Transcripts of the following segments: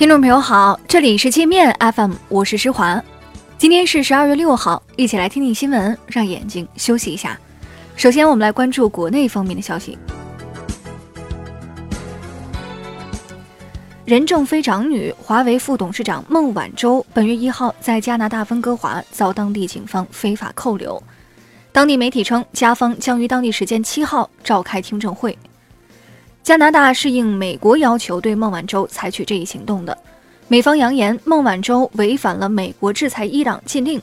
听众朋友好，这里是界面 FM，我是施华。今天是十二月六号，一起来听听新闻，让眼睛休息一下。首先，我们来关注国内方面的消息。任正非长女、华为副董事长孟晚舟本月一号在加拿大温哥华遭当地警方非法扣留。当地媒体称，加方将于当地时间七号召开听证会。加拿大是应美国要求对孟晚舟采取这一行动的。美方扬言孟晚舟违反了美国制裁伊朗禁令。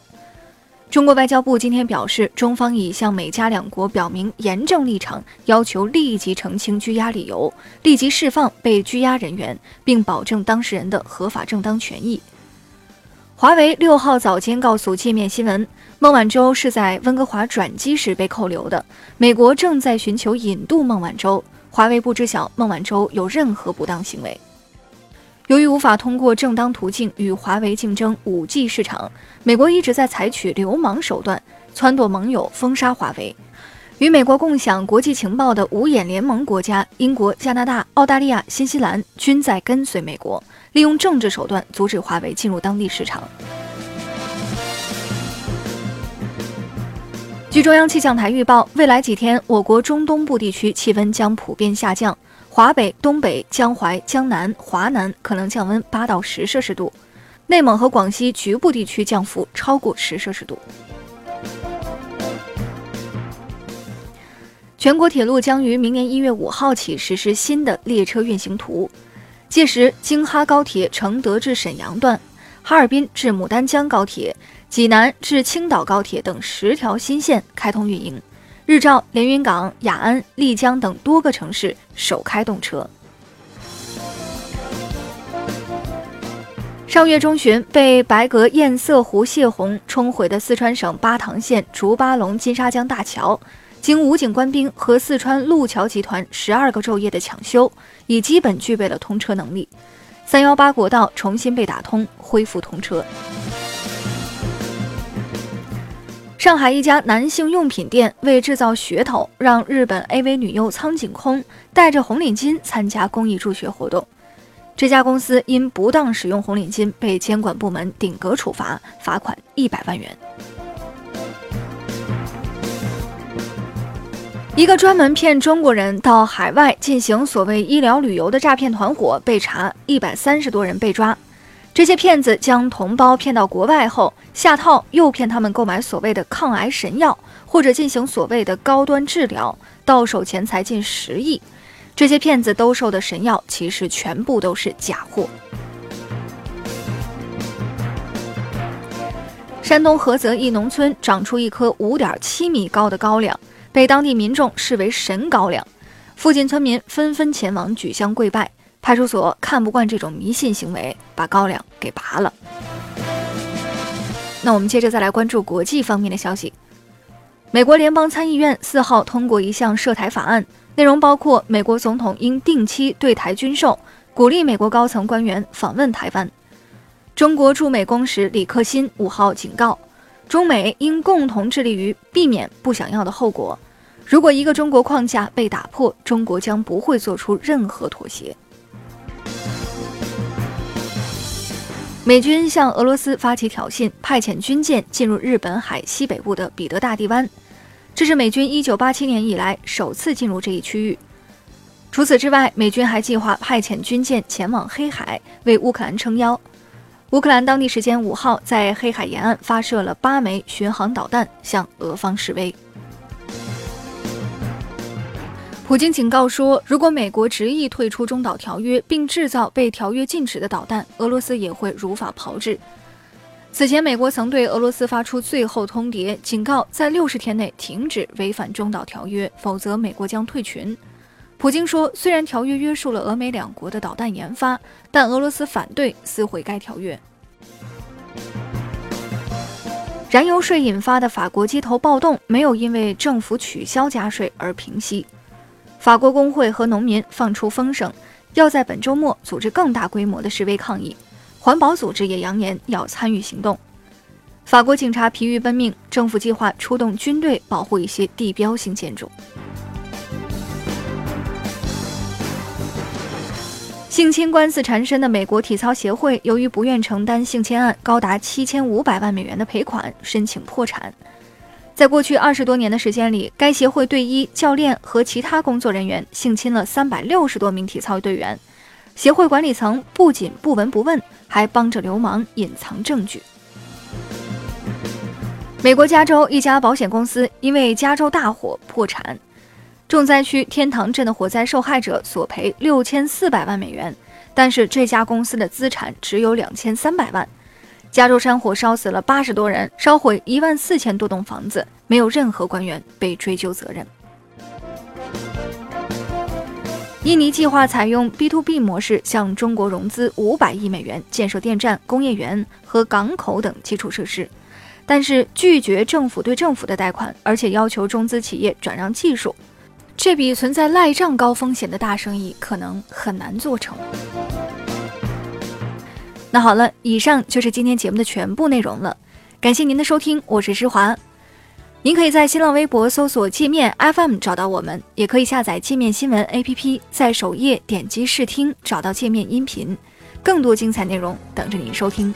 中国外交部今天表示，中方已向美加两国表明严正立场，要求立即澄清拘押理由，立即释放被拘押人员，并保证当事人的合法正当权益。华为六号早间告诉界面新闻，孟晚舟是在温哥华转机时被扣留的，美国正在寻求引渡孟晚舟。华为不知晓孟晚舟有任何不当行为。由于无法通过正当途径与华为竞争 5G 市场，美国一直在采取流氓手段，撺掇盟友封杀华为。与美国共享国际情报的五眼联盟国家——英国、加拿大、澳大利亚、新西兰，均在跟随美国，利用政治手段阻止华为进入当地市场。据中央气象台预报，未来几天，我国中东部地区气温将普遍下降，华北、东北、江淮、江南、华南可能降温八到十摄氏度，内蒙和广西局部地区降幅超过十摄氏度。全国铁路将于明年一月五号起实施新的列车运行图，届时京哈高铁承德至沈阳段。哈尔滨至牡丹江高铁、济南至青岛高铁等十条新线开通运营，日照、连云港、雅安、丽江等多个城市首开动车。上月中旬被白格堰塞湖泄洪冲毁的四川省巴塘县竹巴龙金沙江大桥，经武警官兵和四川路桥集团十二个昼夜的抢修，已基本具备了通车能力。三幺八国道重新被打通，恢复通车。上海一家男性用品店为制造噱头，让日本 AV 女优苍井空带着红领巾参加公益助学活动。这家公司因不当使用红领巾被监管部门顶格处罚，罚款一百万元。一个专门骗中国人到海外进行所谓医疗旅游的诈骗团伙被查，一百三十多人被抓。这些骗子将同胞骗到国外后，下套诱骗他们购买所谓的抗癌神药，或者进行所谓的高端治疗，到手钱财近十亿。这些骗子兜售的神药其实全部都是假货。山东菏泽一农村长出一棵五点七米高的高粱。被当地民众视为神高粱，附近村民纷纷前往举香跪拜。派出所看不惯这种迷信行为，把高粱给拔了。那我们接着再来关注国际方面的消息。美国联邦参议院四号通过一项涉台法案，内容包括美国总统应定期对台军售，鼓励美国高层官员访问台湾。中国驻美公使李克新五号警告，中美应共同致力于避免不想要的后果。如果一个中国框架被打破，中国将不会做出任何妥协。美军向俄罗斯发起挑衅，派遣军舰进入日本海西北部的彼得大帝湾，这是美军1987年以来首次进入这一区域。除此之外，美军还计划派遣军舰前往黑海，为乌克兰撑腰。乌克兰当地时间五号在黑海沿岸发射了八枚巡航导弹，向俄方示威。普京警告说，如果美国执意退出中导条约，并制造被条约禁止的导弹，俄罗斯也会如法炮制。此前，美国曾对俄罗斯发出最后通牒，警告在六十天内停止违反中导条约，否则美国将退群。普京说，虽然条约约束了俄美两国的导弹研发，但俄罗斯反对撕毁该条约。燃油税引发的法国街头暴动没有因为政府取消加税而平息。法国工会和农民放出风声，要在本周末组织更大规模的示威抗议。环保组织也扬言要参与行动。法国警察疲于奔命，政府计划出动军队保护一些地标性建筑。性侵官司缠身的美国体操协会，由于不愿承担性侵案高达七千五百万美元的赔款，申请破产。在过去二十多年的时间里，该协会队医、教练和其他工作人员性侵了三百六十多名体操队员。协会管理层不仅不闻不问，还帮着流氓隐藏证据。美国加州一家保险公司因为加州大火破产。重灾区天堂镇的火灾受害者索赔六千四百万美元，但是这家公司的资产只有两千三百万。加州山火烧死了八十多人，烧毁一万四千多栋房子，没有任何官员被追究责任。印尼计划采用 B to B 模式向中国融资五百亿美元，建设电站、工业园和港口等基础设施，但是拒绝政府对政府的贷款，而且要求中资企业转让技术。这笔存在赖账高风险的大生意可能很难做成。那好了，以上就是今天节目的全部内容了，感谢您的收听，我是施华。您可以在新浪微博搜索“界面 FM” 找到我们，也可以下载界面新闻 APP，在首页点击试听找到界面音频，更多精彩内容等着您收听。